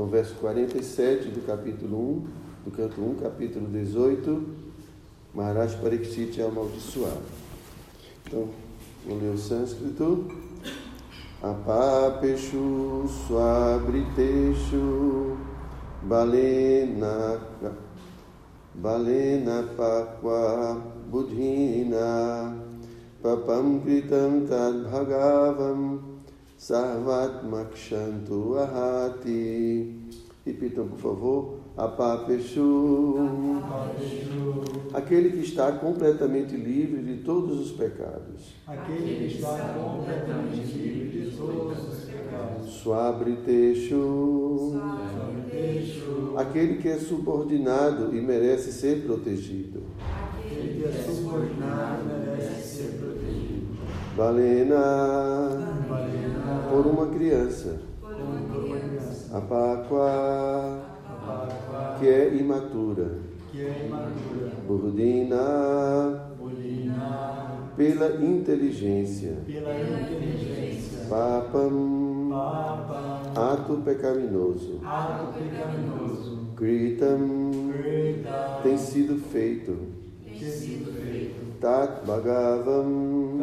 Então, verso 47 do capítulo 1, do canto 1, capítulo 18, Maharaj Pariksit é amaldiçoado. Então, vou ler o sânscrito. Apapeshu swabriteshu balena balena pakwa buddhina papam kritam tad bhagavam sarvatmakshantu ahati. Repitam, por favor. Apapeshu. Aquele que está completamente livre de todos os pecados. Aquele que está completamente livre de todos os pecados. Suabriteshu. Aquele que é subordinado e merece ser protegido. Aquele que é subordinado merece ser protegido. Valena. Por uma criança. Apakva. Que é imatura. É. Bolina. Pela inteligência. Papam. Papa. Ato pecaminoso. Ato pecaminoso. Kritam. Krita. Tem sido feito. Tem sido feito. Tat Bhagavam.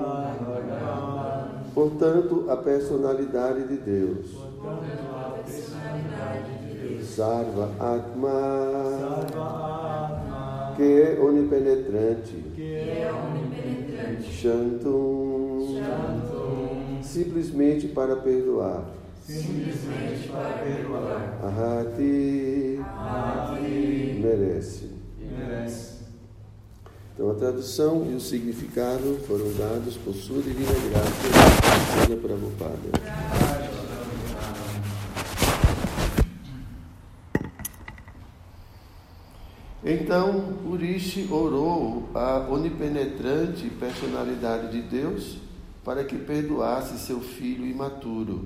Portanto, a personalidade de Deus. Sarva Atma. Que é onipenetrante. Shantum. Simplesmente para perdoar. Simplesmente para perdoar. Merece. Merece. Então, a tradução e o significado foram dados por sua divina graça, Sena Prabhupada. Então, Urishi orou a onipenetrante personalidade de Deus para que perdoasse seu filho imaturo,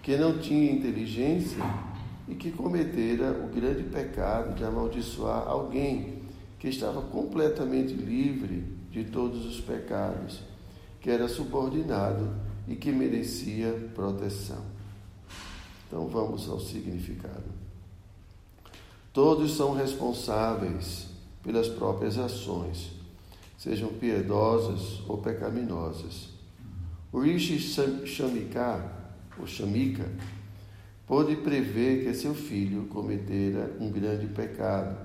que não tinha inteligência e que cometera o grande pecado de amaldiçoar alguém que estava completamente livre de todos os pecados, que era subordinado e que merecia proteção. Então vamos ao significado. Todos são responsáveis pelas próprias ações, sejam piedosas ou pecaminosas. O Rishi Shamika, ou Shamika, pôde prever que seu filho cometera um grande pecado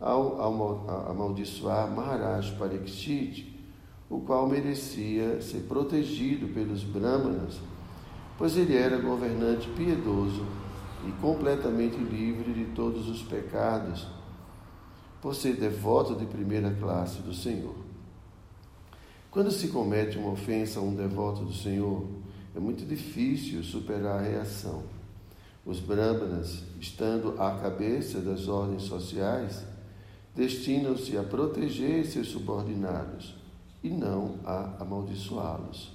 ao amaldiçoar Maharaj Pariksit, o qual merecia ser protegido pelos Brahmanas, pois ele era governante piedoso e completamente livre de todos os pecados, por ser devoto de primeira classe do Senhor. Quando se comete uma ofensa a um devoto do Senhor, é muito difícil superar a reação. Os Brahmanas, estando à cabeça das ordens sociais, destinam-se a proteger seus subordinados e não a amaldiçoá-los.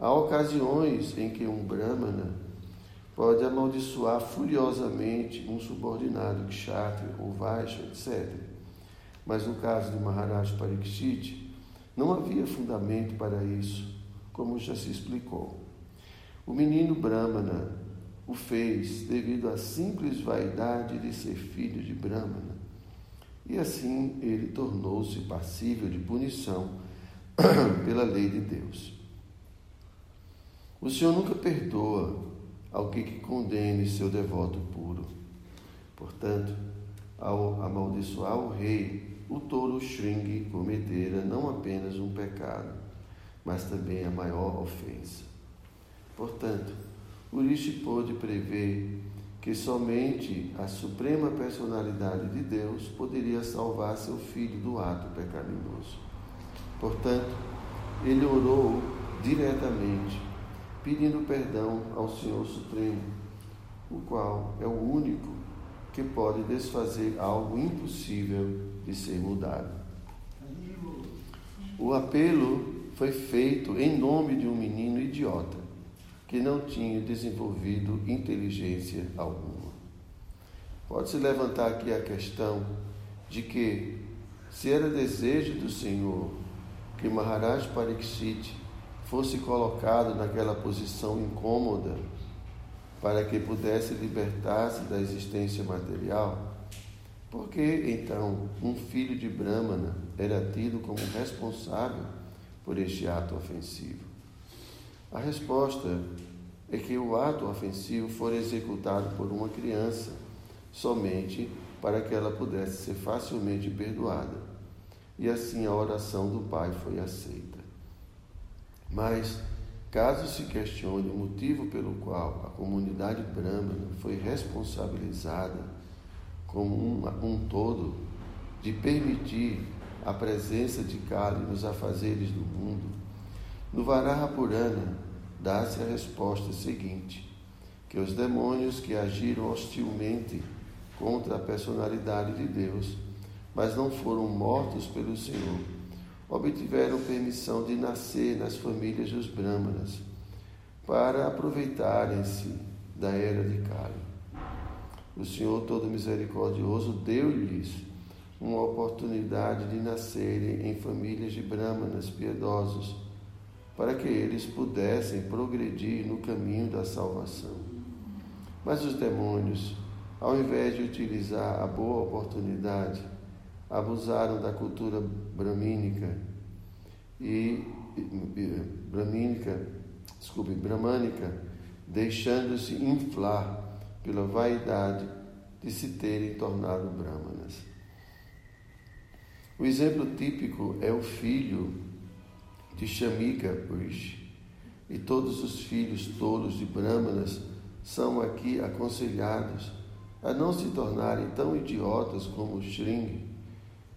Há ocasiões em que um Brahmana pode amaldiçoar furiosamente um subordinado, kshatriya ou vaishya, etc. Mas no caso de Maharaj Pariksit, não havia fundamento para isso, como já se explicou. O menino Brahmana o fez devido à simples vaidade de ser filho de Brahmana, e assim ele tornou-se passível de punição pela lei de Deus. O Senhor nunca perdoa alguém que condene seu devoto puro. Portanto, ao amaldiçoar o rei, o touro Shringi cometera não apenas um pecado, mas também a maior ofensa. Portanto, Urishi pôde prever que somente a suprema personalidade de Deus poderia salvar seu filho do ato pecaminoso. Portanto, ele orou diretamente, pedindo perdão ao Senhor Supremo, o qual é o único que pode desfazer algo impossível de ser mudado. O apelo foi feito em nome de um menino idiota que não tinha desenvolvido inteligência alguma. Pode-se levantar aqui a questão de que, se era desejo do Senhor que Maharaj Pariksit fosse colocado naquela posição incômoda, para que pudesse libertar-se da existência material? Por que então um filho de Brahmana era tido como responsável por este ato ofensivo? A resposta é que o ato ofensivo foi executado por uma criança somente para que ela pudesse ser facilmente perdoada. E assim a oração do pai foi aceita. Mas, caso se questione o motivo pelo qual a comunidade brahmana foi responsabilizada como um, um todo de permitir a presença de Kali nos afazeres do mundo, no Varaha Purana dá-se a resposta seguinte: que os demônios que agiram hostilmente contra a personalidade de Deus, mas não foram mortos pelo Senhor, obtiveram permissão de nascer nas famílias dos Brahmanas, para aproveitarem-se da era de Kali. O Senhor Todo Misericordioso deu-lhes uma oportunidade de nascerem em famílias de Brahmanas piedosos, para que eles pudessem progredir no caminho da salvação. Mas os demônios, ao invés de utilizar a boa oportunidade, abusaram da cultura bramínica e, bramínica, desculpe, bramânica, deixando-se inflar pela vaidade de se terem tornado brahmanas. O exemplo típico é o filho de Shamika Rishi, e todos os filhos tolos de brahmanas são aqui aconselhados a não se tornarem tão idiotas como Shring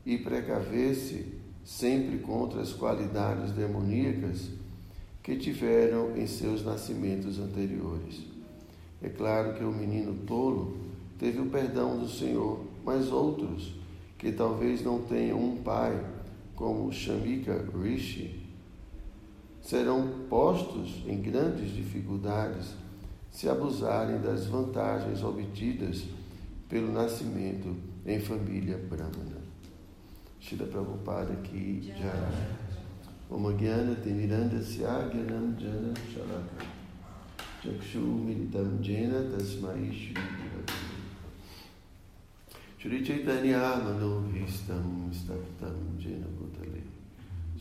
e precaver-se sempre contra as qualidades demoníacas que tiveram em seus nascimentos anteriores. É claro que o menino tolo teve o perdão do Senhor, mas outros, que talvez não tenham um pai, como Shamika Rishi, serão postos em grandes dificuldades se abusarem das vantagens obtidas pelo nascimento em família brahmana. Shila Prabhupada ki jai. Om Jnana Timirandasya Gyanam Jana Shalaka. Chakshu Militam Jena Tasmai Shri Shri Chaitanya Manohistam Staptam Jena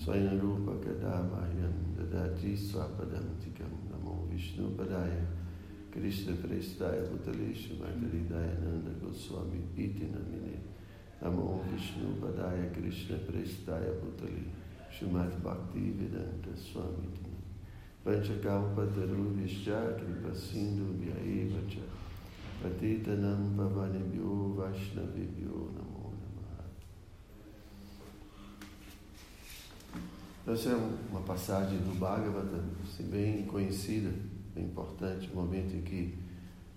स्वयंरूपकदामायं ददाति स्वापदं तिकं नमो विष्णुपदाय कृष्णप्रेष्ठाय पुतलेषु मैतलिदाय नन्दगोस्वामी इति नमिने नमो विष्णुपदाय कृष्णप्रेष्ठाय पुतले श्रीमद्भक्तिवेदन्तस्वामिति पञ्चकाम्पतरुभिश्च कृपसिन्धुभ्य एव च पतितनं पवनेभ्यो वैष्णवेभ्यो नमः Essa é uma passagem do Bhagavatam, assim, bem conhecida é importante, o momento em que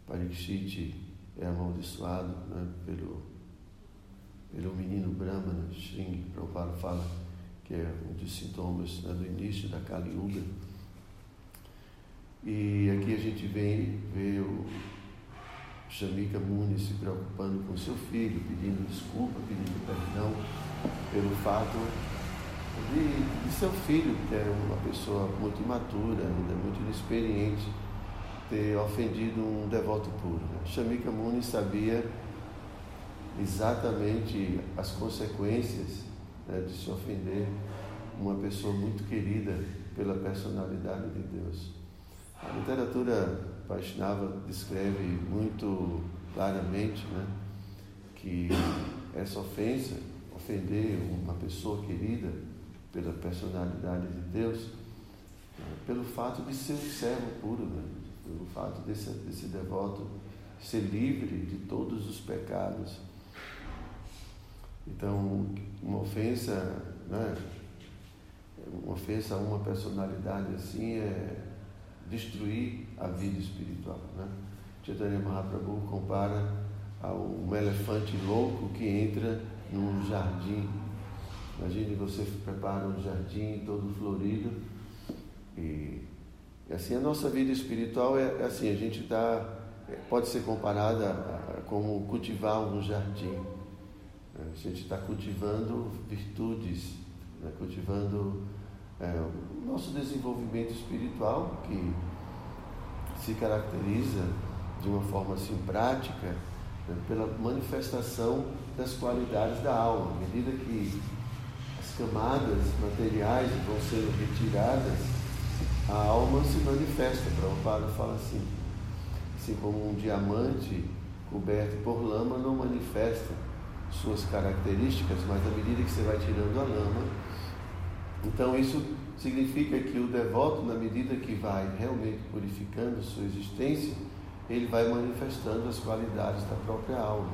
Parikshit é amaldiçoado né, pelo, pelo menino Brahmana, Shring, Prabhupada fala que é um dos sintomas né, do início da Kali Yuga. E aqui a gente vem ver o Shamika Muni se preocupando com seu filho, pedindo desculpa, pedindo perdão pelo fato de, de seu filho, que é uma pessoa muito imatura, ainda muito inexperiente, ter ofendido um devoto puro. Né? Shamika Muni sabia exatamente as consequências né, de se ofender uma pessoa muito querida pela personalidade de Deus. A literatura Vaishnava descreve muito claramente né, que essa ofensa, ofender uma pessoa querida, pela personalidade de Deus, pelo fato de ser um servo puro, né? pelo fato desse, desse devoto ser livre de todos os pecados. Então, uma ofensa, né? uma ofensa a uma personalidade assim é destruir a vida espiritual. Né? Chaitanya Mahaprabhu compara a um elefante louco que entra num jardim Imagine você prepara um jardim todo florido e, e assim a nossa vida espiritual é, é assim, a gente está pode ser comparada a, a, como cultivar um jardim. A gente está cultivando virtudes, né? cultivando é, o nosso desenvolvimento espiritual que se caracteriza de uma forma assim prática, né, pela manifestação das qualidades da alma. À medida que camadas materiais vão sendo retiradas, a alma se manifesta. Prabhupada fala assim, assim como um diamante coberto por lama não manifesta suas características, mas à medida que você vai tirando a lama, então isso significa que o devoto, na medida que vai realmente purificando sua existência, ele vai manifestando as qualidades da própria alma.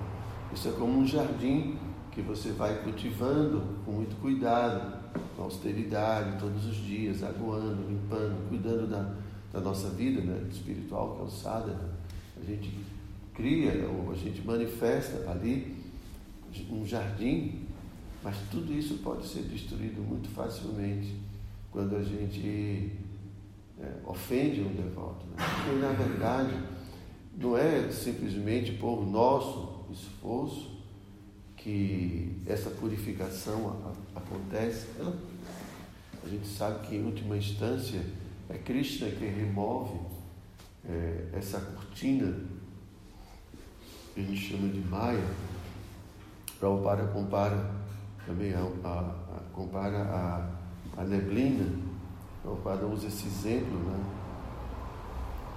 Isso é como um jardim que você vai cultivando com muito cuidado, com austeridade, todos os dias, aguando, limpando, cuidando da, da nossa vida né, espiritual, que é o sadhana. A gente cria, ou a gente manifesta ali um jardim, mas tudo isso pode ser destruído muito facilmente quando a gente é, ofende um devoto. Né? Porque, na verdade, não é simplesmente por nosso esforço que essa purificação acontece. A gente sabe que, em última instância, é Krishna que remove é, essa cortina que a gente chama de Maya. Prabhupada compara também a, a, a compara a, a neblina. Prabhupada usa esse exemplo, né?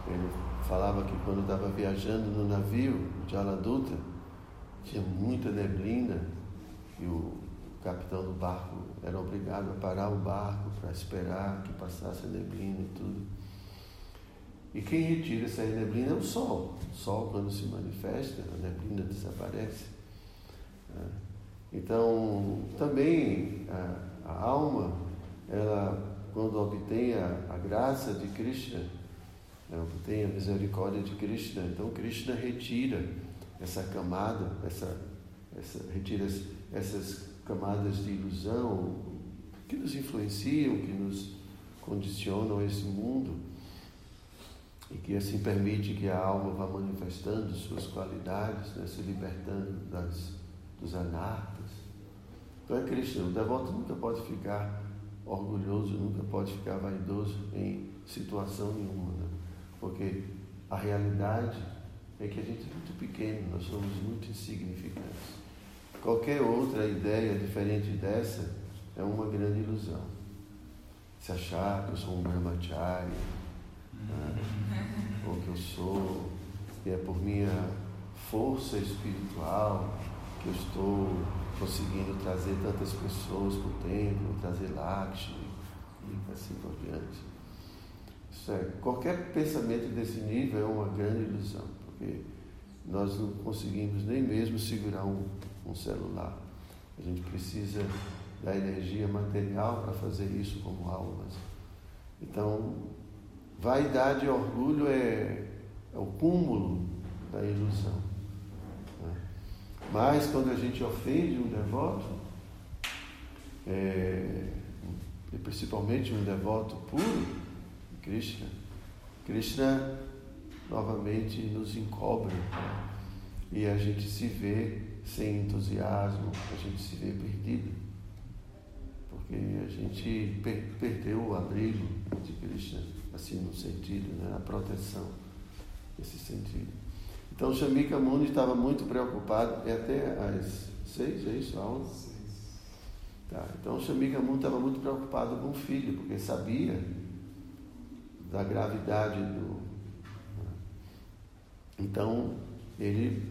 Ele falava que quando estava viajando no navio de Aladuta, tinha muita neblina e o capitão do barco era obrigado a parar o barco para esperar que passasse a neblina e tudo. E quem retira essa neblina é o sol. O sol, quando se manifesta, a neblina desaparece. Né? Então, também a, a alma, ela, quando obtém a, a graça de Krishna, ela obtém a misericórdia de Krishna, então Krishna retira essa camada, essa, essa, retira essas camadas de ilusão que nos influenciam, que nos condicionam esse mundo e que assim permite que a alma vá manifestando suas qualidades, né, se libertando das, dos anartas. Então é Krishna, o devoto nunca pode ficar orgulhoso, nunca pode ficar vaidoso em situação nenhuma, né? porque a realidade é que a gente é muito pequeno, nós somos muito insignificantes. Qualquer outra ideia diferente dessa é uma grande ilusão. Se achar que eu sou um brahmachari, né? ou que eu sou, e é por minha força espiritual que eu estou conseguindo trazer tantas pessoas para o templo, trazer Lakshmi e assim por diante. Isso é, qualquer pensamento desse nível é uma grande ilusão, porque nós não conseguimos nem mesmo segurar um, um celular. A gente precisa da energia material para fazer isso como almas. Então, Vaidade e orgulho é, é o cúmulo da ilusão. Né? Mas quando a gente ofende um devoto, é, e principalmente um devoto puro, Krishna, Krishna novamente nos encobre e a gente se vê sem entusiasmo, a gente se vê perdido, porque a gente per perdeu o abrigo de Krishna assim no sentido, né, na proteção, nesse sentido. Então Shamika Muni estava muito preocupado, é até às seis, é isso, a aula? Tá, então Shamika Muni estava muito preocupado com o filho, porque sabia da gravidade do. Então ele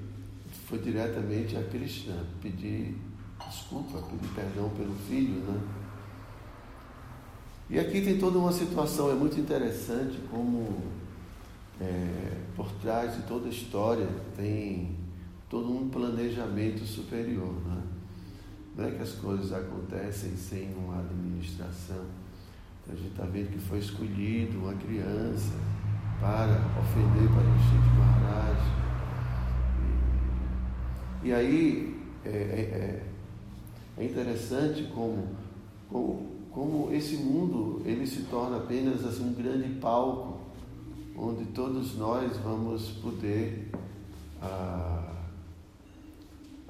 foi diretamente a Krishna pedir desculpa, pedir perdão pelo filho, né? E aqui tem toda uma situação, é muito interessante como é, por trás de toda a história tem todo um planejamento superior. Né? Não é que as coisas acontecem sem uma administração. Então, a gente está vendo que foi escolhido uma criança para ofender para o Chico Maharaj. E, e aí é, é, é, é interessante como, como como esse mundo ele se torna apenas assim, um grande palco onde todos nós vamos poder ah,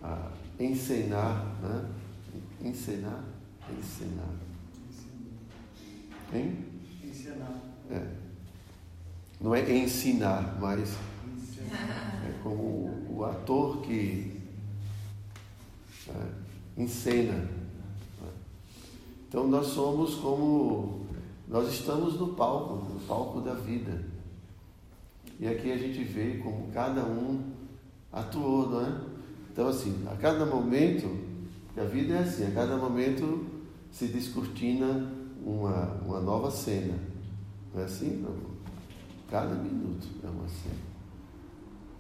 ah, encenar, né? encenar, encenar, hein? Ensinar. É. Não é ensinar, mas É como o ator que é, encena. Então nós somos como. Nós estamos no palco, no palco da vida. E aqui a gente vê como cada um atuou, não é? Então, assim, a cada momento, a vida é assim, a cada momento se descortina uma, uma nova cena. Não é assim? Não? Cada minuto é uma cena.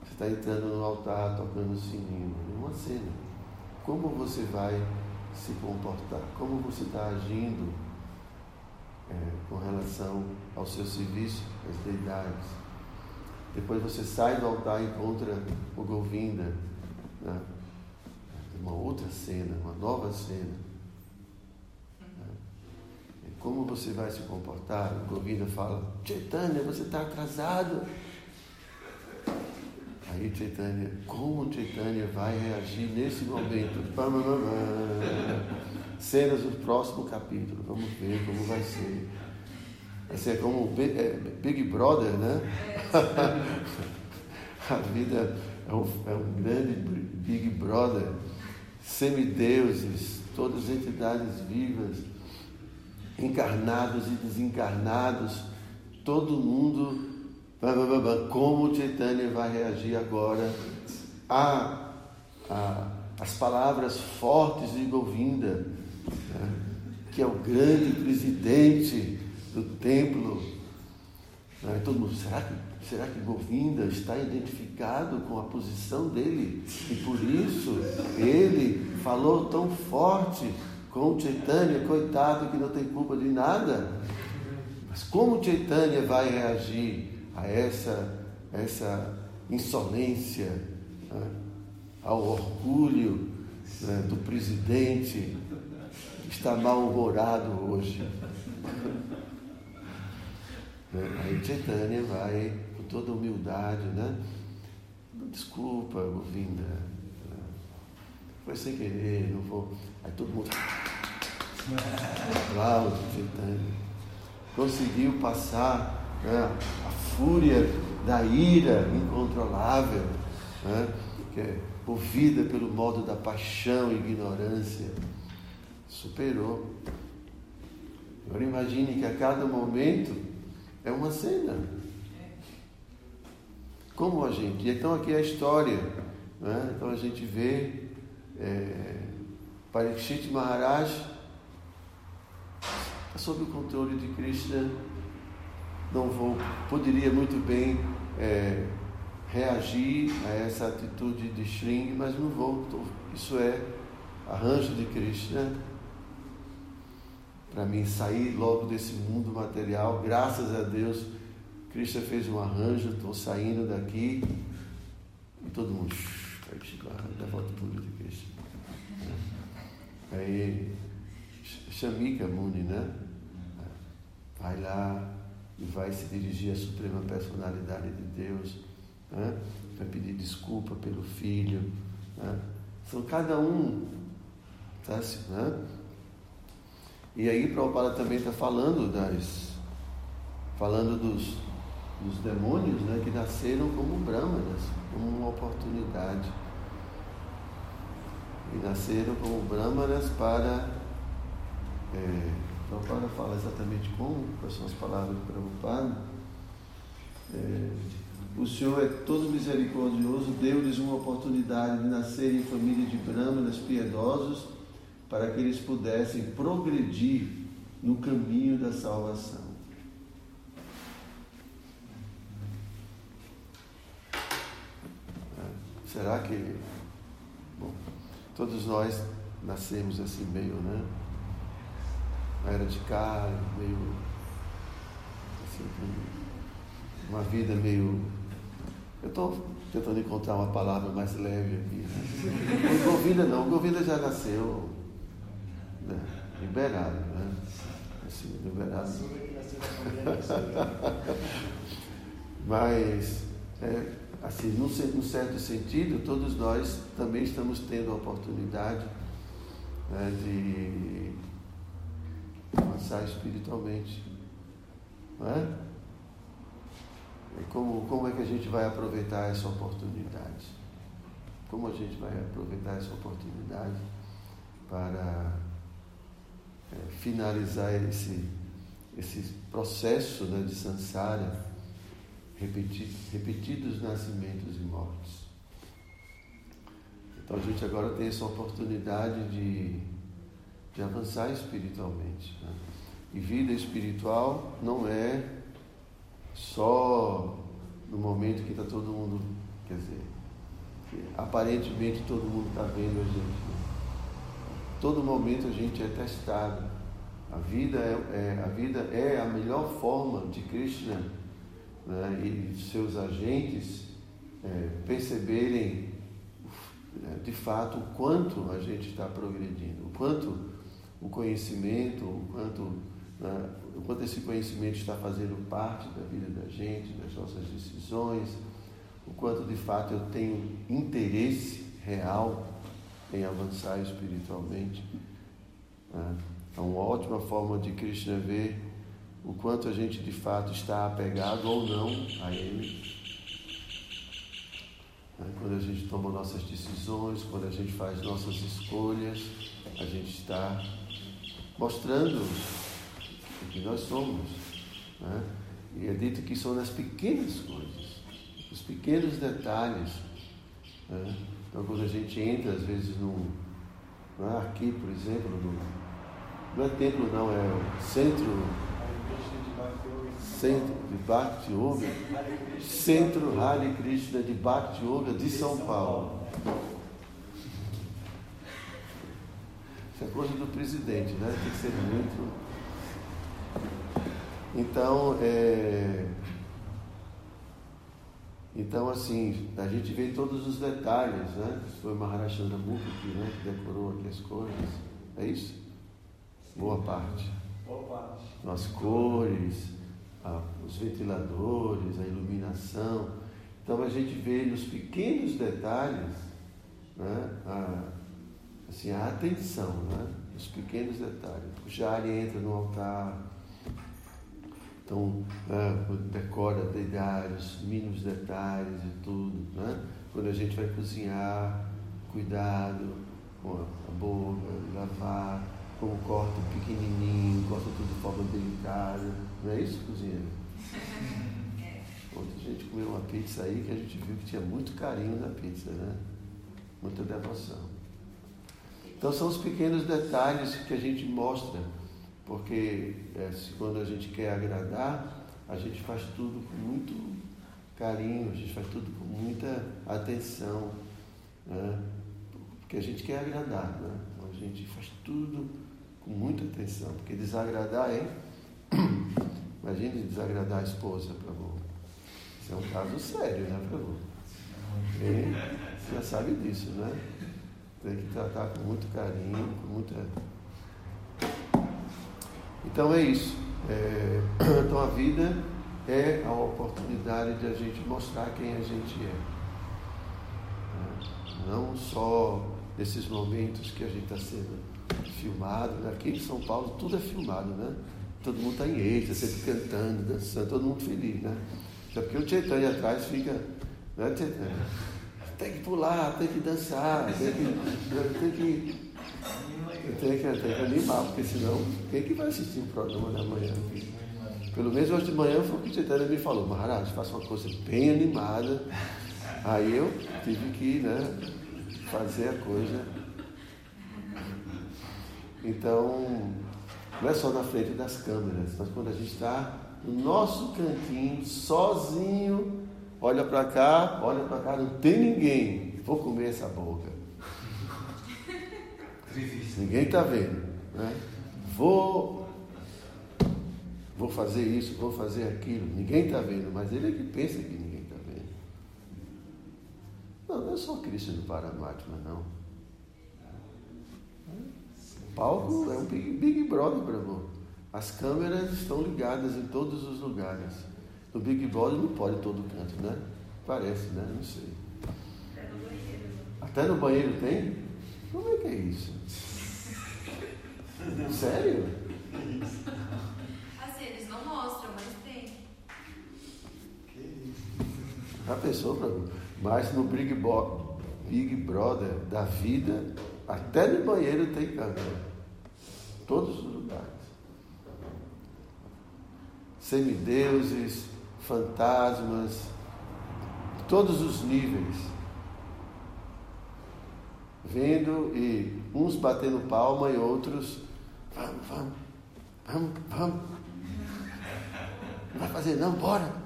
Você está entrando no altar, tocando o sininho, é uma cena. Como você vai se comportar? Como você está agindo é, com relação ao seu serviço, às deidades? Depois você sai do altar e encontra o Govinda. Né? Uma outra cena, uma nova cena. Como você vai se comportar? O Govinda fala, Chaitanya, você está atrasado. Aí Chaitanya, como Chaitanya vai reagir nesse momento? Cenas do próximo capítulo, vamos ver como vai ser. Assim, é como Big Brother, né? A vida é um, é um grande Big Brother, semideuses, todas as entidades vivas encarnados e desencarnados, todo mundo, como Chaitanya vai reagir agora a, a as palavras fortes de Govinda, né? que é o grande presidente do templo. Né? Todo mundo, será que, será que Govinda está identificado com a posição dele? E por isso ele falou tão forte com Chaitanya, coitado que não tem culpa de nada. Mas como Chaitanya vai reagir a essa, essa insolência, né? ao orgulho né? do presidente que está mal-humorado hoje? Né? Aí Chaitanya vai com toda humildade, né? Desculpa, Govinda. Foi sem querer, não vou. Aí todo mundo. Aplausos, Chaitanya. Conseguiu passar né, a fúria da ira incontrolável, né, que é movida pelo modo da paixão e ignorância. Superou. Agora imagine que a cada momento é uma cena. Como a gente. Então aqui é a história. Né? Então a gente vê é, Parikshit Maharaj está sob o controle de Krishna. Não vou, poderia muito bem é, reagir a essa atitude de Shring, mas não vou. Isso é arranjo de Krishna para mim sair logo desse mundo material. Graças a Deus, Krishna fez um arranjo, estou saindo daqui e todo mundo vai chegar, dá volta de Krishna. Aí, Shamika Muni, né? Vai lá e vai se dirigir à Suprema Personalidade de Deus, né? vai pedir desculpa pelo filho. Né? São cada um, tá? Né? E aí Prabhupada também está falando das. falando dos, dos demônios né, que nasceram como brahmanas, como uma oportunidade. E nasceram como brahmanas para. É, Prabhupada fala exatamente como, são as palavras de Prabhupada. É, o Senhor é todo misericordioso, deu-lhes uma oportunidade de nascer em família de brahmanas piedosos para que eles pudessem progredir no caminho da salvação. Será que. Bom, todos nós nascemos assim, meio, né? Na era de carne, meio. Assim, uma vida meio. Eu estou tentando encontrar uma palavra mais leve aqui. Né? O não, o já nasceu né? liberado, né? Assim, liberado. Mas, é, assim, num, num, certo sentido, todos nós também estamos tendo a oportunidade né, de avançar espiritualmente. Não é? como, como é que a gente vai aproveitar essa oportunidade? Como a gente vai aproveitar essa oportunidade para é, finalizar esse, esse processo né, de samsara, repetir, repetidos nascimentos e mortes? Então a gente agora tem essa oportunidade de, de avançar espiritualmente. Né? E vida espiritual não é só no momento que está todo mundo, quer dizer, aparentemente todo mundo está vendo a gente. Né? Todo momento a gente é testado. A vida é, é, a vida é a melhor forma de Krishna né, e seus agentes é, perceberem né, de fato o quanto a gente está progredindo, o quanto o conhecimento, o quanto, né, o quanto esse conhecimento está fazendo parte da vida da gente, das nossas decisões, o quanto de fato eu tenho interesse real em avançar espiritualmente. Né? É uma ótima forma de Krishna ver o quanto a gente de fato está apegado ou não a Ele. Né? Quando a gente toma nossas decisões, quando a gente faz nossas escolhas, a gente está mostrando o que nós somos. Né? E é dito que são nas pequenas coisas os pequenos detalhes. Né? Então, quando a gente entra, às vezes, num, aqui, por exemplo, no, não é templo, não, é o centro, centro de Bhakti Yoga, Centro Hare Krishna de Bhakti Yoga de São Paulo. Isso é coisa do presidente, né? Tem que ser muito. Então, é, então, assim, a gente vê todos os detalhes, né? Foi Maharaj Mukti, né? Que decorou aqui as cores. É isso? Boa parte. As cores, a, os ventiladores, a iluminação. Então, a gente vê nos pequenos detalhes, né? A, assim, a atenção, né? Os pequenos detalhes. O Jari entra no altar, então, né, decora detalhes, mínimos detalhes e tudo. Né? Quando a gente vai cozinhar, cuidado com a boca, lavar, como corta pequenininho, corta tudo de forma delicada. Não é isso, cozinheiro? Ontem a gente comeu uma pizza aí que a gente viu que tinha muito carinho na pizza, né? Muita devoção. Então são os pequenos detalhes que a gente mostra porque é, se, quando a gente quer agradar, a gente faz tudo com muito carinho, a gente faz tudo com muita atenção, né? porque a gente quer agradar, né? então a gente faz tudo com muita atenção, porque desagradar é. Imagine desagradar a esposa, Prabhu. Isso é um caso sério, né, Prabhu? E você já sabe disso, né? Tem que tratar com muito carinho, com muita então é isso. É, então a vida é a oportunidade de a gente mostrar quem a gente é. é. Não só nesses momentos que a gente está sendo filmado. Né? Aqui em São Paulo tudo é filmado, né? Todo mundo está em êxtase, sempre cantando, dançando, todo mundo feliz, né? Só porque o Chaitanya atrás fica. Né, Chaitanya? Tem que pular, tem que dançar, tem que, tem que tem que, tem que animar, porque senão, quem que vai assistir o programa da manhã? Pelo menos hoje de manhã foi o que o Chaitanya me falou, Maharaj, faça uma coisa bem animada. Aí eu tive que né, fazer a coisa. Então, não é só na frente das câmeras, mas quando a gente está no nosso cantinho, sozinho, olha para cá, olha para cá, não tem ninguém. Vou comer essa boca. Ninguém está vendo. Né? Vou, vou fazer isso, vou fazer aquilo. Ninguém está vendo, mas ele é que pensa que ninguém está vendo. Não, não é só Cristo do Paramatma, não. O palco é um Big, big Brother, Bravo. As câmeras estão ligadas em todos os lugares. No Big Brother não pode todo canto, né? Parece, né? Não sei. Até no banheiro. Até no banheiro tem? Como é que é isso? Sério? Assim, eles não mostram, mas tem. Que Já pensou, Prabhu? Mas no Big, Bo Big Brother da vida, até no banheiro tem câmera. Todos os lugares. Semideuses, fantasmas, todos os níveis. Vendo e uns batendo palma e outros, vamos, vamos, vamos, vamos. Não vai fazer não, bora.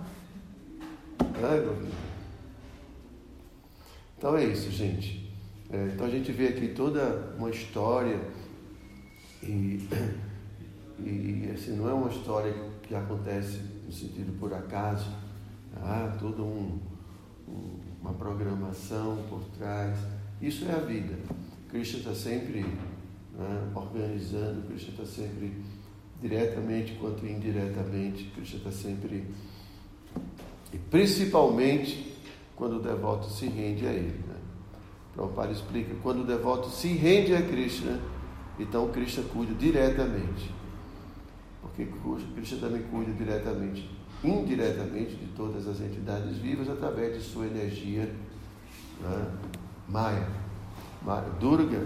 Então é isso, gente. É, então a gente vê aqui toda uma história e, e assim, não é uma história que acontece no sentido por acaso, há toda um, um, uma programação por trás. Isso é a vida. Cristo está sempre né, organizando, Cristo está sempre diretamente quanto indiretamente, Cristo está sempre, e principalmente quando o devoto se rende a Ele. Prabhupada explica, quando o devoto se rende a Krishna, então Krishna cuida diretamente. Porque Krishna também cuida diretamente, indiretamente de todas as entidades vivas através de sua energia né? Maya. Durga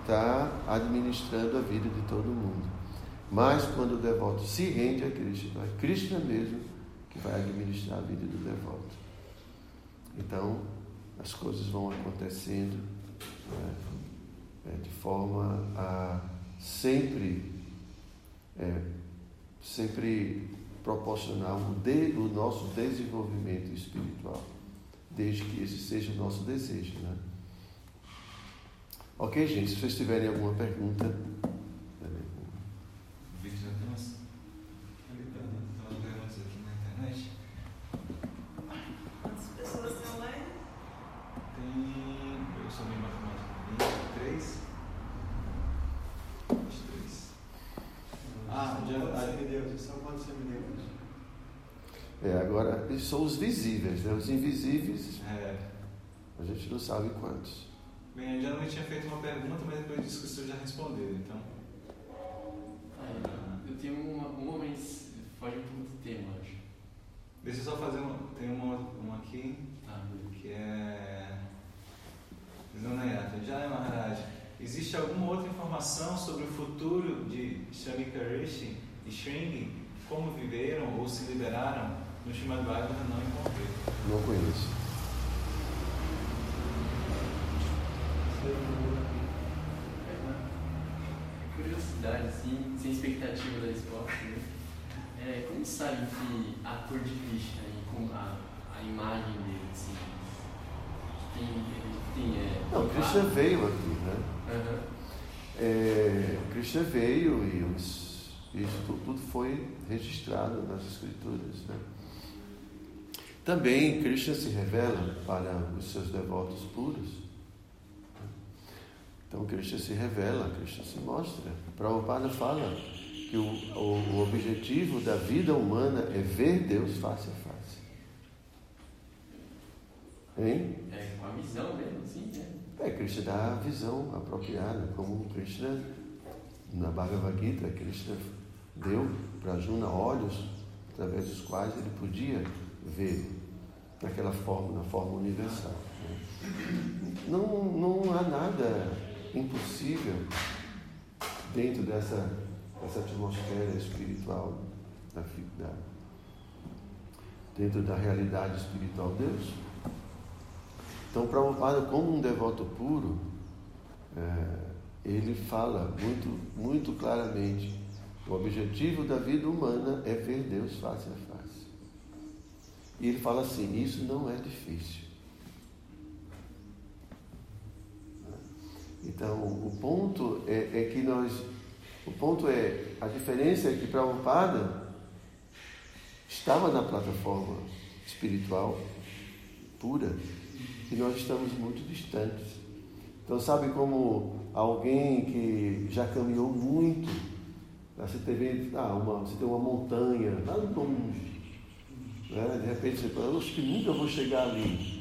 está administrando a vida de todo mundo. Mas quando o devoto se rende a Krishna, é Krishna mesmo que vai administrar a vida do devoto. Então, as coisas vão acontecendo né, é, de forma a sempre, é, sempre proporcionar o, de, o nosso desenvolvimento espiritual, desde que esse seja o nosso desejo. Né? Ok, gente? Se vocês tiverem alguma pergunta. Eles são os visíveis, né? Os invisíveis, é. a gente não sabe quantos. Bem, eu geralmente tinha feito uma pergunta, mas depois disso que você já respondeu, então. Ah, eu tenho uma, uma, mas foge um pouco do tema, acho. Deixa eu só fazer uma. Tem uma, uma aqui, ah, que é. Zanayata. Jai Maharaj, existe alguma outra informação sobre o futuro de Shamika Rishi e Shringi? Como viveram ou se liberaram? No Shimad Bhagavatam não encontrei. Não conheço. Curiosidade, assim, sem expectativa da resposta, né? É, como sabe que a cor de Krishna e a, a imagem dele, assim, tem, tem é, Não, Krishna veio aqui, né? Uhum. É, Krishna veio e isso tudo foi registrado nas escrituras, né? Também Krishna se revela para os seus devotos puros então Krishna se revela, Krishna se mostra. Prabhupada fala que o, o, o objetivo da vida humana é ver Deus face a face. Hein? É com a visão mesmo, sim. Né? É, Krishna dá a visão apropriada, como Krishna, na Bhagavad Gita, Krishna deu para Juna olhos através dos quais ele podia ver naquela forma, na forma universal. Né? Não, não há nada impossível dentro dessa, dessa atmosfera espiritual da, da, dentro da realidade espiritual de Deus. Então, Prabhupada, como um devoto puro, é, ele fala muito, muito claramente: o objetivo da vida humana é ver Deus face a. E ele fala assim: isso não é difícil. Então, o ponto é, é, que nós. O ponto é. A diferença é que Prabhupada estava na plataforma espiritual pura e nós estamos muito distantes. Então, sabe como alguém que já caminhou muito, você, teve, ah, uma, você tem uma montanha lá longe, né? de repente você eu acho que nunca vou chegar ali.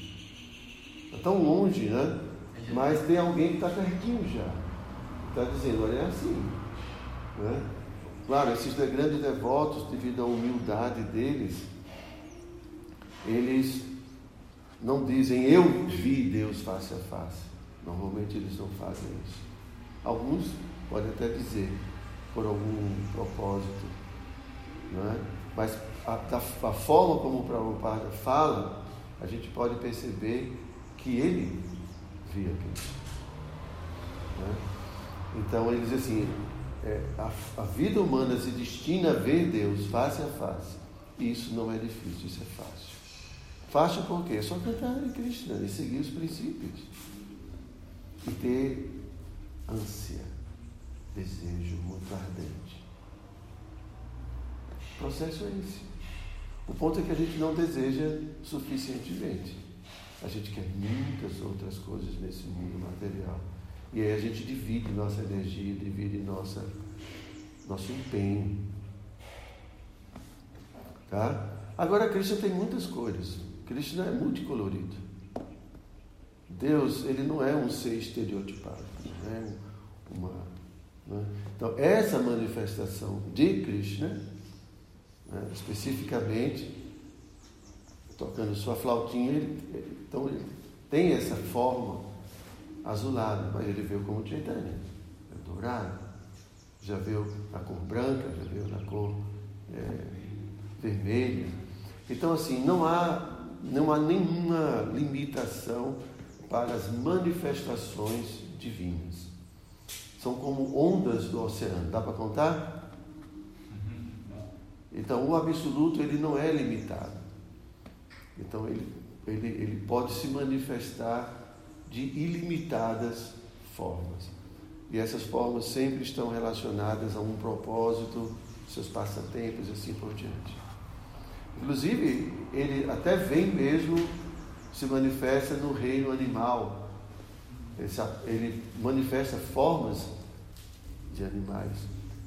Está tão longe, né? Mas tem alguém que está pertinho já. Está dizendo, olha, é assim. Né? Claro, esses grandes devotos, devido à humildade deles, eles não dizem eu vi Deus face a face. Normalmente eles não fazem isso. Alguns podem até dizer por algum propósito, não é? mas a, a forma como o Prabhupada fala, a gente pode perceber que ele via aquilo. É? Então ele diz assim: é, a, a, vida humana se destina a ver Deus face a face. E isso não é difícil, isso é fácil. Fácil por quê? É só cantar em Krishna e seguir os princípios. E ter ânsia, desejo muito ardente. O processo é esse. O ponto é que a gente não deseja suficientemente. A gente quer muitas outras coisas nesse mundo material. E aí a gente divide nossa energia, divide nossa, nosso empenho. Tá? Agora, Krishna tem muitas cores. Krishna é multicolorido. Deus, ele não é um ser estereotipado. Não é uma, né? Então, essa manifestação de Krishna, né, especificamente, tocando sua flautinha, ele, então ele tem essa forma azulada, mas ele veio como Chaitanya, é dourado. Já veio na cor branca, já veio na cor é, vermelha. Então, assim, não há, não há nenhuma limitação para as manifestações divinas. São como ondas do oceano. Dá para contar? Então, o absoluto ele não é limitado. Então, ele, ele, ele pode se manifestar de ilimitadas formas. E essas formas sempre estão relacionadas a um propósito, seus passatempos e assim por diante. Inclusive, ele até vem mesmo, se manifesta no reino animal. Ele manifesta formas de animais,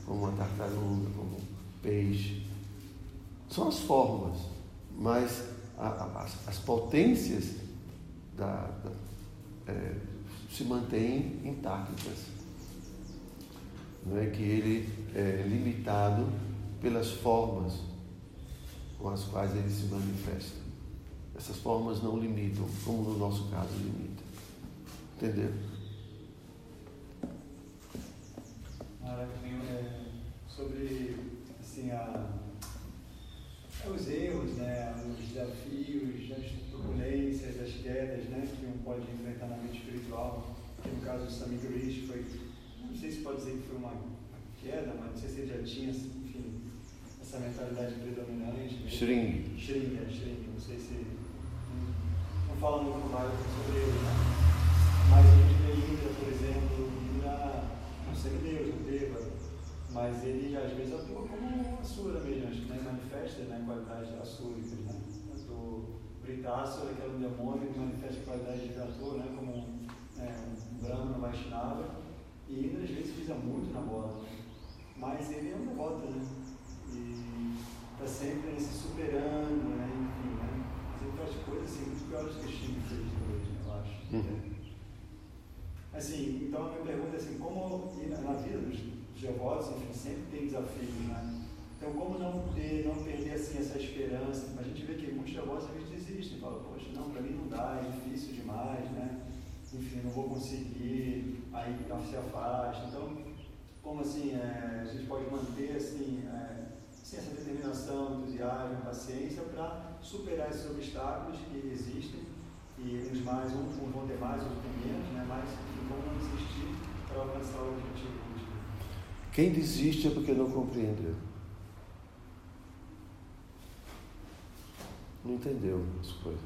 como uma tartaruga, como um peixe. São as formas, mas a, a, as, as, potências da, da é, se mantêm intactas. Não é que ele é limitado pelas formas com as quais ele se manifesta. Essas formas não limitam, como no nosso caso limita. Entendeu? É, sobre assim, a, os erros, né, os desafios, as turbulências, as quedas né, que um pode enfrentar na vida espiritual. Que no caso de Sami Gurish foi, não sei se pode dizer que foi uma queda, mas não sei se ele já tinha, enfim, essa mentalidade predominante. Né? Shring. Shring, é, Shring. Não sei se. Não, fala muito mais sobre ele, né? Mas a gente vê Indra, por exemplo, Indra, não sei Deus, não Deva, mas ele às vezes atua como Asura mesmo, né? manifesta né, a qualidade assúrica, né? Britássura, que era um demônio que manifesta a qualidade de ator, né, como um, é, um Brahma Vaishnava, e Indra às vezes pisa muito na bola, né? mas ele é um devoto, né? E está sempre se superando, né? enfim, né? Ele faz coisas assim, muito piores que o Chico fez hoje, né, eu acho. Uhum. Assim, então a minha pergunta é assim, como na vida dos devotos, enfim, sempre tem desafios, né? Então, como não ter, não perder assim essa esperança? A gente vê que muitos devotos às vezes desistem, falam, poxa, não, para mim não dá, é difícil demais, né? Enfim, não vou conseguir, aí se afasta. Então, como assim, é, a gente pode manter assim, é, assim, essa determinação, entusiasmo, paciência para superar esses obstáculos que existem e uns mais, uns vão ter mais, outros menos, né? mas como não desistir para alcançar o objetivo. Quem desiste é porque não compreendeu. não entendeu as coisas.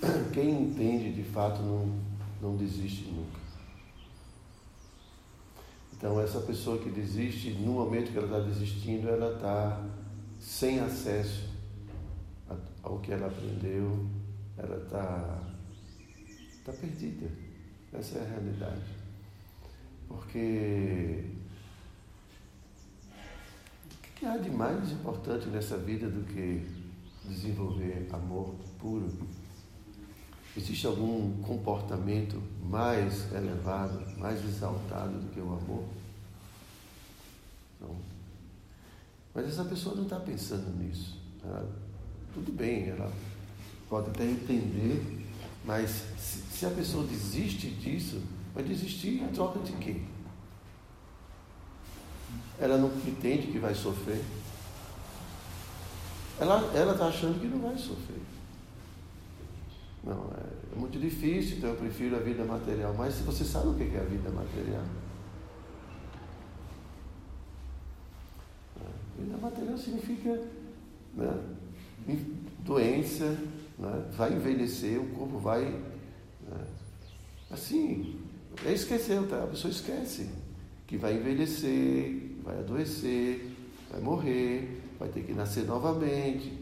Quem entende de fato não, não desiste nunca. Então, essa pessoa que desiste, no momento que ela está desistindo, ela está sem acesso ao que ela aprendeu, ela está tá perdida. Essa é a realidade. Porque que há de mais importante nessa vida do que desenvolver amor puro? Existe algum comportamento mais elevado, mais exaltado do que o amor? Não. Mas essa pessoa não está pensando nisso. Ela, tudo bem, ela pode até entender, mas se, se a pessoa desiste disso, vai desistir em troca de quê? Ela não entende que vai sofrer. Ela está achando que não vai sofrer. Não, é, é, muito difícil, então eu prefiro a vida material. Mas se você sabe o que é a vida material? É, vida material significa né, doença, né, vai envelhecer, o corpo vai. Né, assim, é esquecer, tá? a pessoa esquece que vai envelhecer, vai adoecer, vai morrer, vai ter que nascer novamente,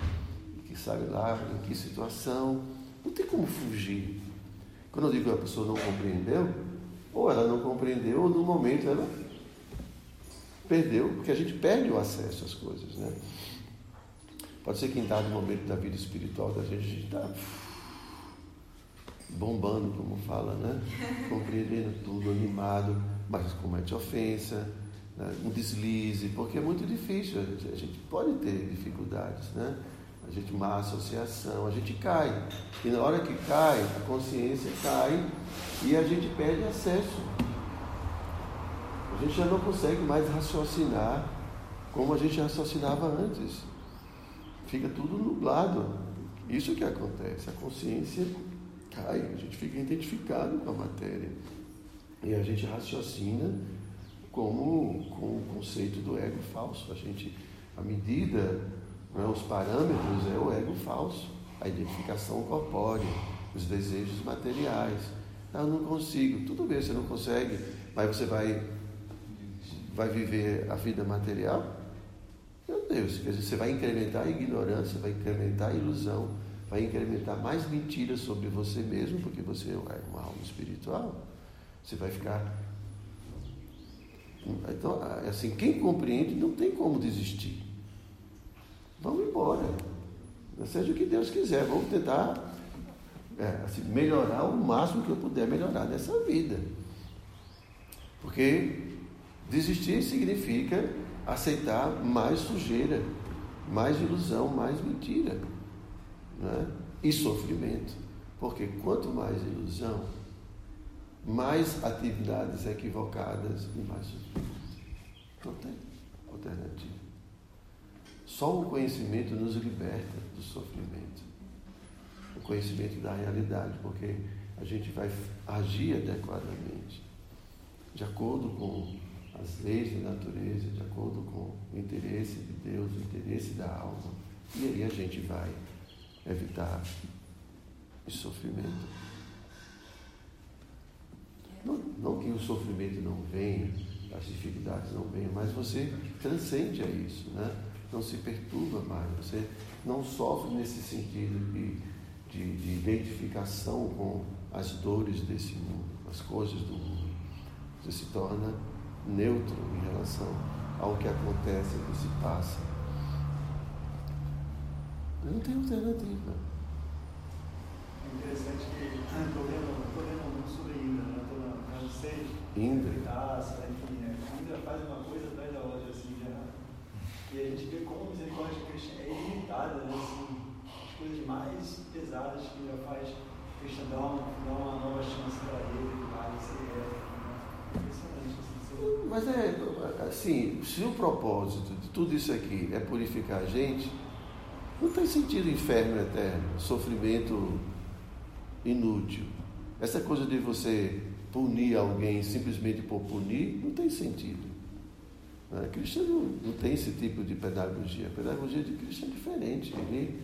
que sabe lá em que situação. Não tem como fugir. Quando eu digo que a pessoa não compreendeu, ou ela não compreendeu, ou no momento ela perdeu, porque a gente perde o acesso às coisas, né? Pode ser que em dado momento da vida espiritual da gente, a gente está bombando, como fala, né? Compreendendo tudo, animado, mas comete ofensa, né? um deslize, porque é muito difícil, a gente pode ter dificuldades, né? A gente má associação, a gente cai. E na hora que cai, a consciência cai e a gente perde acesso. A gente já não consegue mais raciocinar como a gente raciocinava antes. Fica tudo nublado. Isso que acontece. A consciência cai, a gente fica identificado com a matéria. E a gente raciocina como com o conceito do ego falso. A gente, a medida, né, os parâmetros é o ego falso, a identificação corpórea, os desejos materiais. Ah, eu não consigo. Tudo bem, você não consegue, mas você vai, vai viver a vida material? Meu Deus, você vai incrementar a ignorância, vai incrementar a ilusão, vai incrementar mais mentiras sobre você mesmo, porque você é uma alma espiritual. Você vai ficar então, assim, quem compreende não tem como desistir. Vamos embora. Seja o que Deus quiser, vamos tentar é, assim, melhorar o máximo que eu puder melhorar nessa vida. Porque desistir significa aceitar mais sujeira, mais ilusão, mais mentira né? e sofrimento. Porque quanto mais ilusão, mais atividades equivocadas e mais sofrimento. Não tem alternativa. Só o conhecimento nos liberta do sofrimento. O conhecimento da realidade, porque a gente vai agir adequadamente, de acordo com as leis da natureza, de acordo com o interesse de Deus, o interesse da alma. E aí a gente vai evitar o sofrimento. Não, não que o sofrimento não venha, as dificuldades não venham, mas você transcende a isso, né? não se perturba mais, você não sofre nesse sentido de, de, de identificação com as dores desse mundo, as coisas do mundo. Você se torna neutro em relação ao que acontece, ao que se passa. Não tem alternativa. É interessante que estou lendo, estou lendo muito sobre Indra, né? estou na francês, Indra. Taça, enfim, né? Indra faz uma coisa atrás da outra, assim, já. E a gente vê como a misericórdia cristã é ilimitada, né? Assim, as coisas mais pesadas que já faz uma, dar uma nova chance para ele, para ser é, impressionante. Assim, Mas é assim, se o propósito de tudo isso aqui é purificar a gente, não tem sentido inferno eterno, sofrimento inútil. Essa coisa de você punir alguém simplesmente por punir, não tem sentido. Né? Cristo não, não tem esse tipo de pedagogia. A pedagogia de Cristo é diferente. Ele,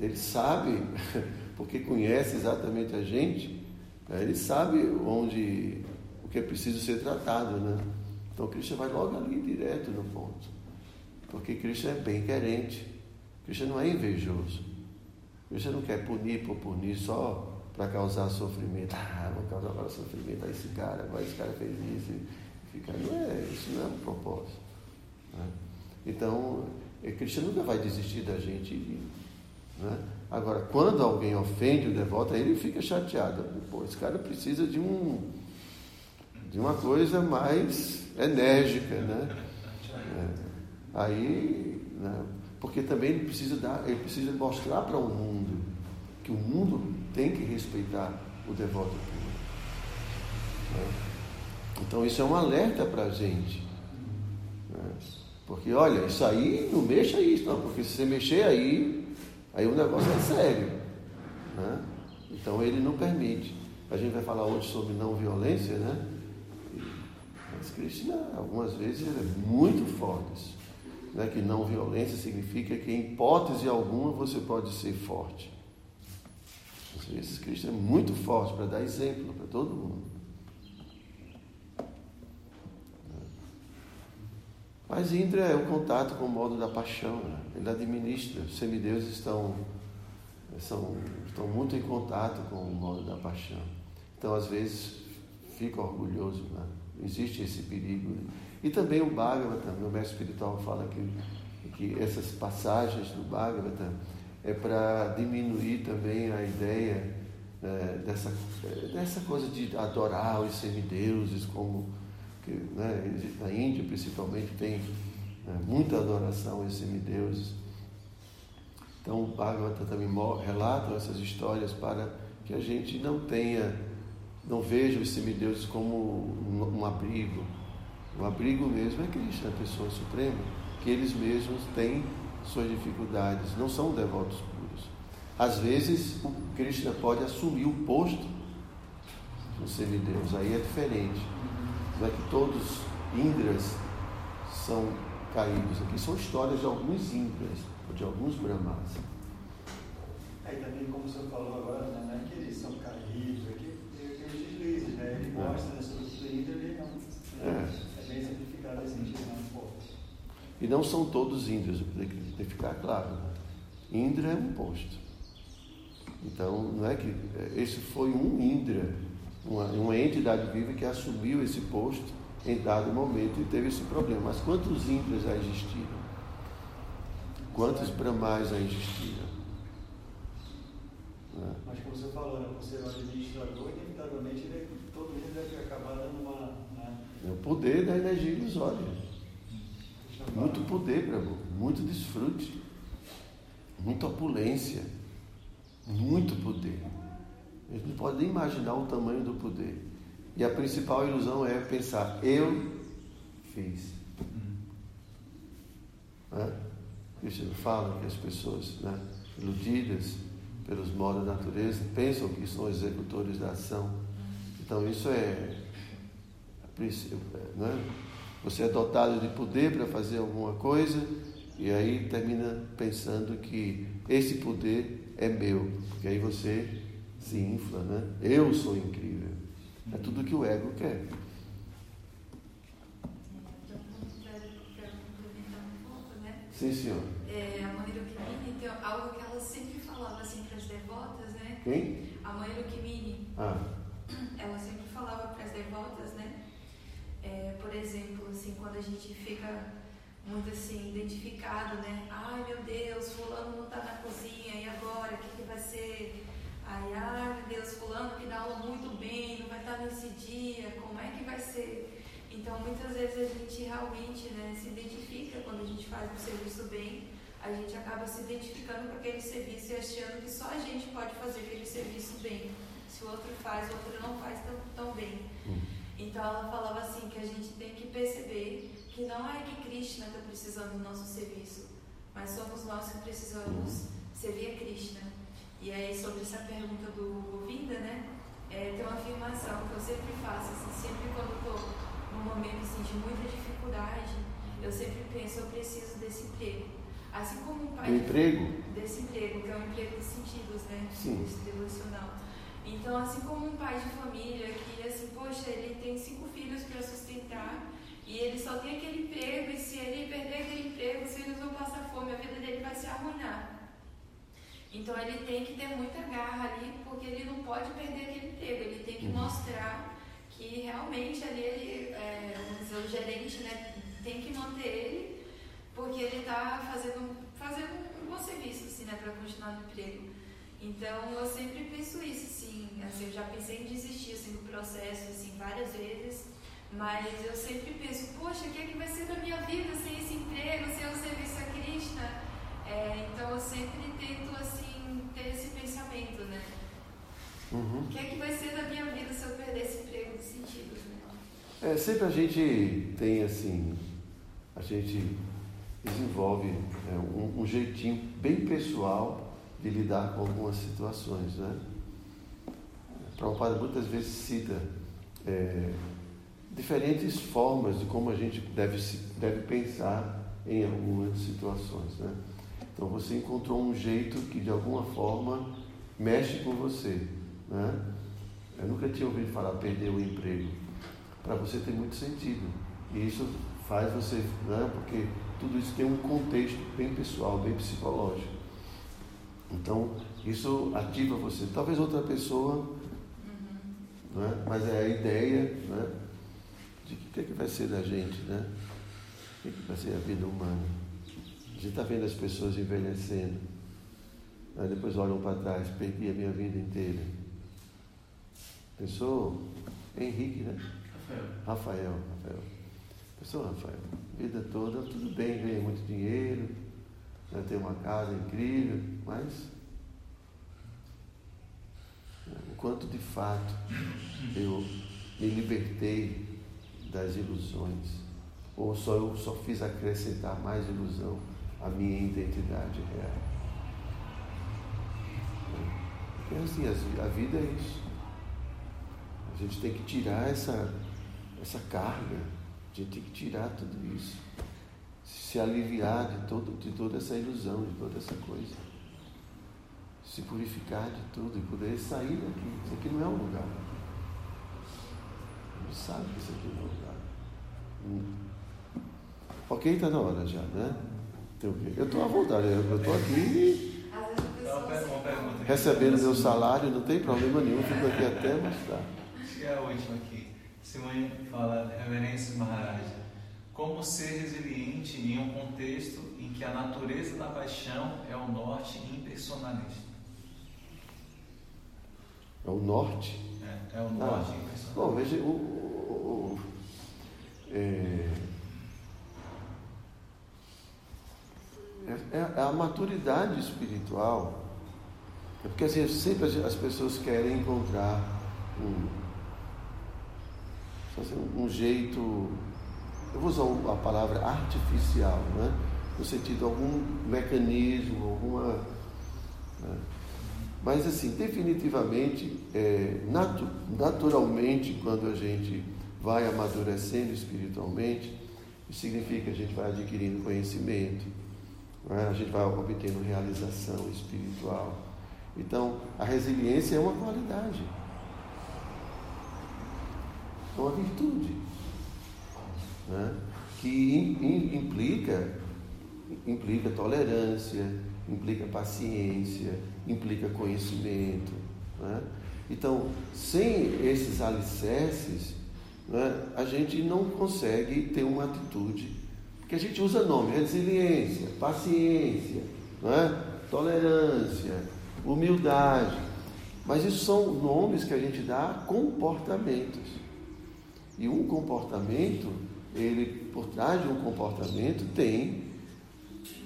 ele sabe, porque conhece exatamente a gente, né? ele sabe onde o que é preciso ser tratado. Né? Então Cristo vai logo ali direto no ponto. Porque Cristo é bem querente. Cristo não é invejoso. Cristo não quer punir por punir só para causar sofrimento. Ah, vou causar agora sofrimento a esse cara, agora esse cara fez isso. Fica, não é, isso não é um propósito. Né? Então, Cristo nunca vai desistir da gente. Né? Agora, quando alguém ofende o devoto, ele fica chateado. Pô, esse cara precisa de um de uma coisa mais enérgica, né? É. Aí, né? Porque também ele precisa dar, ele precisa mostrar para o mundo que o mundo tem que respeitar o devoto puro. Né? Então isso é um alerta para a gente. Né? Porque olha, isso aí não mexa isso, não, porque se você mexer aí, aí o negócio é sério. Né? Então ele não permite. A gente vai falar hoje sobre não violência, né? Mas Krishna, algumas vezes, ele é muito forte. Né? Que não violência significa que, em hipótese alguma, você pode ser forte. Vezes, Krishna é muito forte para dar exemplo para todo mundo. Mas Indra é o contato com o modo da paixão, né? ele administra. Os semideuses estão, são, estão muito em contato com o modo da paixão. Então, às vezes, fica orgulhoso. Né? Existe esse perigo. E também o Bhagavatam, meu mestre espiritual fala que, que essas passagens do Bhagavatam é para diminuir também a ideia né, dessa, dessa coisa de adorar os semideuses como que né, na Índia principalmente tem né, muita adoração aos semideuses. Então o Bhagavata também relata essas histórias para que a gente não tenha, não veja os semideuses como um, um abrigo. O abrigo mesmo é Cristo, a pessoa suprema, que eles mesmos têm suas dificuldades, não são devotos puros. Às vezes o Krishna pode assumir o posto do semideus, aí é diferente não é que todos Indras são caídos. Aqui são histórias de alguns Indras, ou de alguns Brahmas. Aí também, como o senhor falou agora, né, não é que eles são caídos, é que tem os deslizes, né? Ele é. mostra né, sobre o Indra, ele não. É. é bem simplificado assim, não importa. E não são todos Indras, tem que ficar claro. Né? Indra é um posto. Então, não é que. Esse foi um Indra uma, uma entidade viva que assumiu esse posto em dado momento e teve esse problema. Mas quantos ímpios já existiram? Quantos brahmais já existiram? Né? Mas como você falou, né? você é um administrador, inevitavelmente todo mundo deve acabar dando uma. Né? É o poder da energia ilusória. Muito poder, Brahma, muito desfrute, muita opulência, muito poder. A gente não pode nem imaginar o tamanho do poder. E a principal ilusão é pensar, eu fiz. Uhum. Né? Cristiano fala que as pessoas né, iludidas pelos modos da natureza pensam que são executores da ação. Então isso é, né? Você é dotado de poder para fazer alguma coisa e aí termina pensando que esse poder é meu, porque aí você se infla, né? Eu sou incrível. É tudo que o ego quer. Sim, senhor. É, a mãe Rukmini tem algo que ela sempre falava assim para as devotas, né? Quem? A mãe Rukmini. Ah. Ela sempre falava para as devotas, né? É, por exemplo, assim, quando a gente fica muito assim, identificado, né? Ai meu Deus, fulano não está na cozinha, e agora? O que, que vai ser? Aí, ai meu Deus, fulano que dá aula muito bem, não vai estar nesse dia, como é que vai ser? Então, muitas vezes a gente realmente né, se identifica quando a gente faz um serviço bem, a gente acaba se identificando com aquele serviço e achando que só a gente pode fazer aquele serviço bem. Se o outro faz, o outro não faz tão, tão bem. Então ela falava assim que a gente tem que perceber que não é que Krishna está precisando do nosso serviço, mas somos nós que precisamos servir a Krishna. E aí, sobre essa pergunta do Govinda, né? É, tem uma afirmação que eu sempre faço, assim, sempre quando estou num momento assim, de muita dificuldade, eu sempre penso, eu preciso desse emprego. Assim como um pai. Emprego? Desse emprego, que é um emprego de sentidos, né? Sim. Devocional. Então, assim como um pai de família que, assim, poxa, ele tem cinco filhos para sustentar e ele só tem aquele emprego, e se ele perder aquele emprego, os filhos vão passar fome, a vida dele vai se arruinar. Então ele tem que ter muita garra ali, porque ele não pode perder aquele emprego, ele tem que uhum. mostrar que realmente ali ele, é, dizer, o gerente né, tem que manter ele, porque ele está fazendo, fazendo um bom serviço assim, né, para continuar no emprego. Então eu sempre penso isso, assim, assim, eu já pensei em desistir assim, do processo assim, várias vezes, mas eu sempre penso, poxa, o que, é que vai ser da minha vida sem esse emprego, sem o serviço a Krishna? É, então eu sempre tento assim ter esse pensamento, né? Uhum. O que é que vai ser da minha vida se eu perder esse emprego de sentidos, né? É, sempre a gente tem assim, a gente desenvolve é, um, um, jeitinho bem pessoal de lidar com algumas situações, né? Prabhupada muitas vezes cita é, diferentes formas de como a gente deve, deve pensar em algumas situações, né? Então você encontrou um jeito que de alguma forma mexe com você, né? Eu nunca tinha ouvido falar perder o emprego. Para você tem muito sentido. E isso faz você, né? Porque tudo isso tem um contexto bem pessoal, bem psicológico. Então, isso ativa você. Talvez outra pessoa, uhum. né? mas é a ideia né? de que é que vai ser da gente, né? O que, que vai ser a vida humana. A gente está vendo as pessoas envelhecendo. Aí depois olham para trás, perdi a minha vida inteira. Pensou? Henrique, né? Rafael. Rafael, Rafael. Pensou, Rafael? Vida toda, tudo bem, ganha muito dinheiro, né, tem uma casa incrível, mas o quanto de fato eu me libertei das ilusões, ou só eu só fiz acrescentar mais ilusão à minha identidade real. Porque assim, a vida é isso. A gente tem que tirar essa, essa carga a gente tem que tirar tudo isso. Se aliviar de, todo, de toda essa ilusão, de toda essa coisa. Se purificar de tudo e poder sair daqui. Isso aqui não é um lugar. Gente sabe que isso aqui não é um lugar. Hum. Ok, está na hora já, né? Então, eu estou à vontade, eu estou aqui recebendo meu salário, não tem problema nenhum, fico aqui até mais tarde. Acho que é a última aqui. Simone fala, Reverência Maharaja, como ser resiliente em um contexto em que a natureza da paixão é o norte impersonalista. É o norte? É, é o norte ah, impersonalista. Bom, veja, o, o, o é, é, é, a maturidade espiritual. É porque assim, sempre as pessoas querem encontrar um, um jeito, eu vou usar a palavra artificial, né? no sentido algum mecanismo, alguma. Né? Mas assim, definitivamente, é, natu naturalmente, quando a gente vai amadurecendo espiritualmente, isso significa que a gente vai adquirindo conhecimento, né? a gente vai obtendo realização espiritual. Então, a resiliência é uma qualidade é uma virtude, né? que implica, implica tolerância, implica paciência, implica conhecimento. Né? Então, sem esses alicerces, né, a gente não consegue ter uma atitude, porque a gente usa nome, resiliência, paciência, né, tolerância, humildade, mas isso são nomes que a gente dá a comportamentos. E um comportamento, ele por trás de um comportamento tem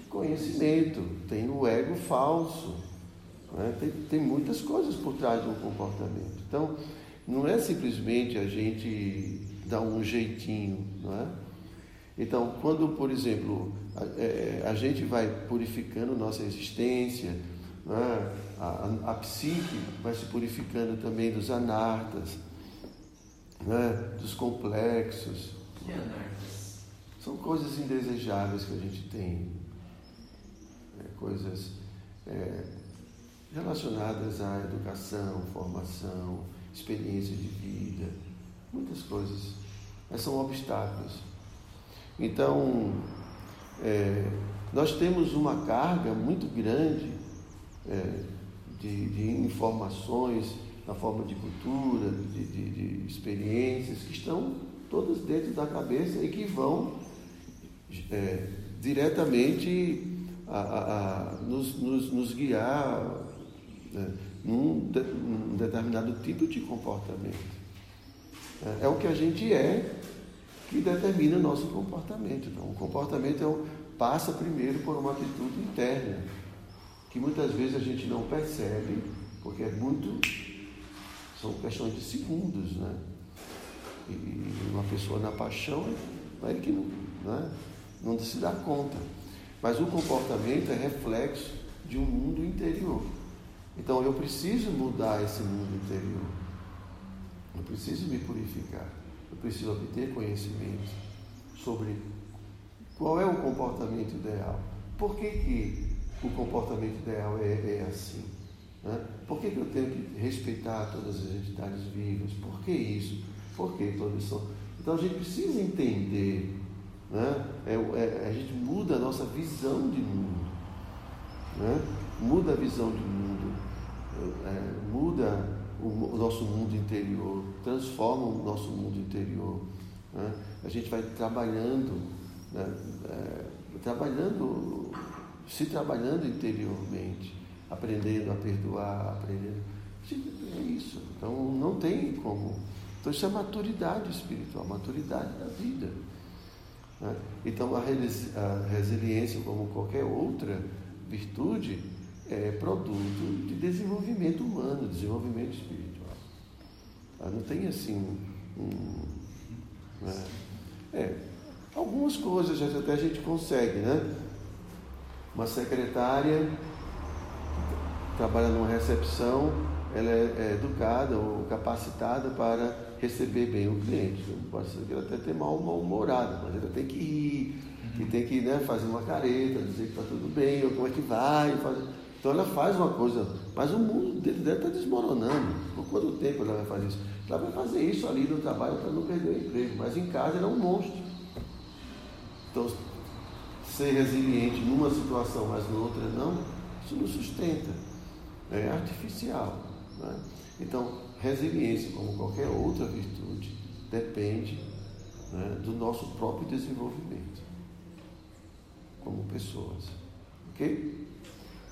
conhecimento, tem o ego falso, né? tem, tem muitas coisas por trás de um comportamento. Então, não é simplesmente a gente dar um jeitinho, não é? Então, quando, por exemplo, a, é, a gente vai purificando nossa existência, é? a, a, a psique vai se purificando também dos anartas, né, dos complexos. Que é São coisas indesejáveis que a gente tem, né, coisas é, relacionadas à educação, formação, experiência de vida, muitas coisas, mas são obstáculos. Então, é, nós temos uma carga muito grande é, de, de informações na forma de cultura, de, de, de, experiências, que estão todas dentro da cabeça e que vão é, diretamente a, a, a nos, nos, nos, guiar né, num, de, num, determinado tipo de comportamento. É, é, o que a gente é que determina o nosso comportamento. Então, o comportamento é passa primeiro por uma atitude interna. que muitas vezes a gente não percebe, porque é muito. são questões de segundos, né? E uma pessoa na paixão é que não, né? não se dá conta. Mas o comportamento é reflexo de um mundo interior. Então eu preciso mudar esse mundo interior. Eu preciso me purificar. Eu preciso obter conhecimento sobre qual é o comportamento ideal. Por que, que o comportamento ideal é, é assim? Né? Por que, que eu tenho que respeitar todas as entidades vivas? Por que isso? Por que são? Então a gente precisa entender. Né? É, é, a gente muda a nossa visão de mundo. Né? Muda a visão de mundo. É, muda o, o, nosso mundo interior. Transforma o nosso mundo interior. Né? A gente vai trabalhando, né? É, trabalhando, se trabalhando interiormente, aprendendo a perdoar, aprendendo. É isso. Então não tem como. Então isso é maturidade espiritual, maturidade da vida. Né? Então a, resiliência, como qualquer outra virtude, é produto de desenvolvimento humano, desenvolvimento espiritual. Tá? Não tem assim um, né? É, algumas coisas até a gente consegue, né? Uma secretária trabalha numa recepção, ela é, é educada ou capacitada para receber bem o cliente. Pode ser que ela até tenha mal humorada, mas ela tem que rir, e tem que né, fazer uma careta, dizer que está tudo bem, ou como é que vai. Então ela faz uma coisa, mas o mundo dentro dela está desmoronando. Por quanto tempo ela vai fazer isso? Ela vai fazer isso ali no trabalho para não perder o emprego, mas em casa ela é um monstro. Então, ser resiliente numa situação, mas noutra não, isso não sustenta. É artificial. Né? Então, resiliência, como qualquer outra virtude, depende né, do nosso próprio desenvolvimento como pessoas. Ok?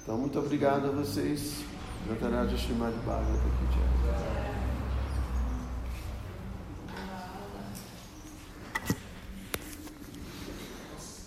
Então, muito obrigado a vocês. Nataraj Srimad Bhagavata Ki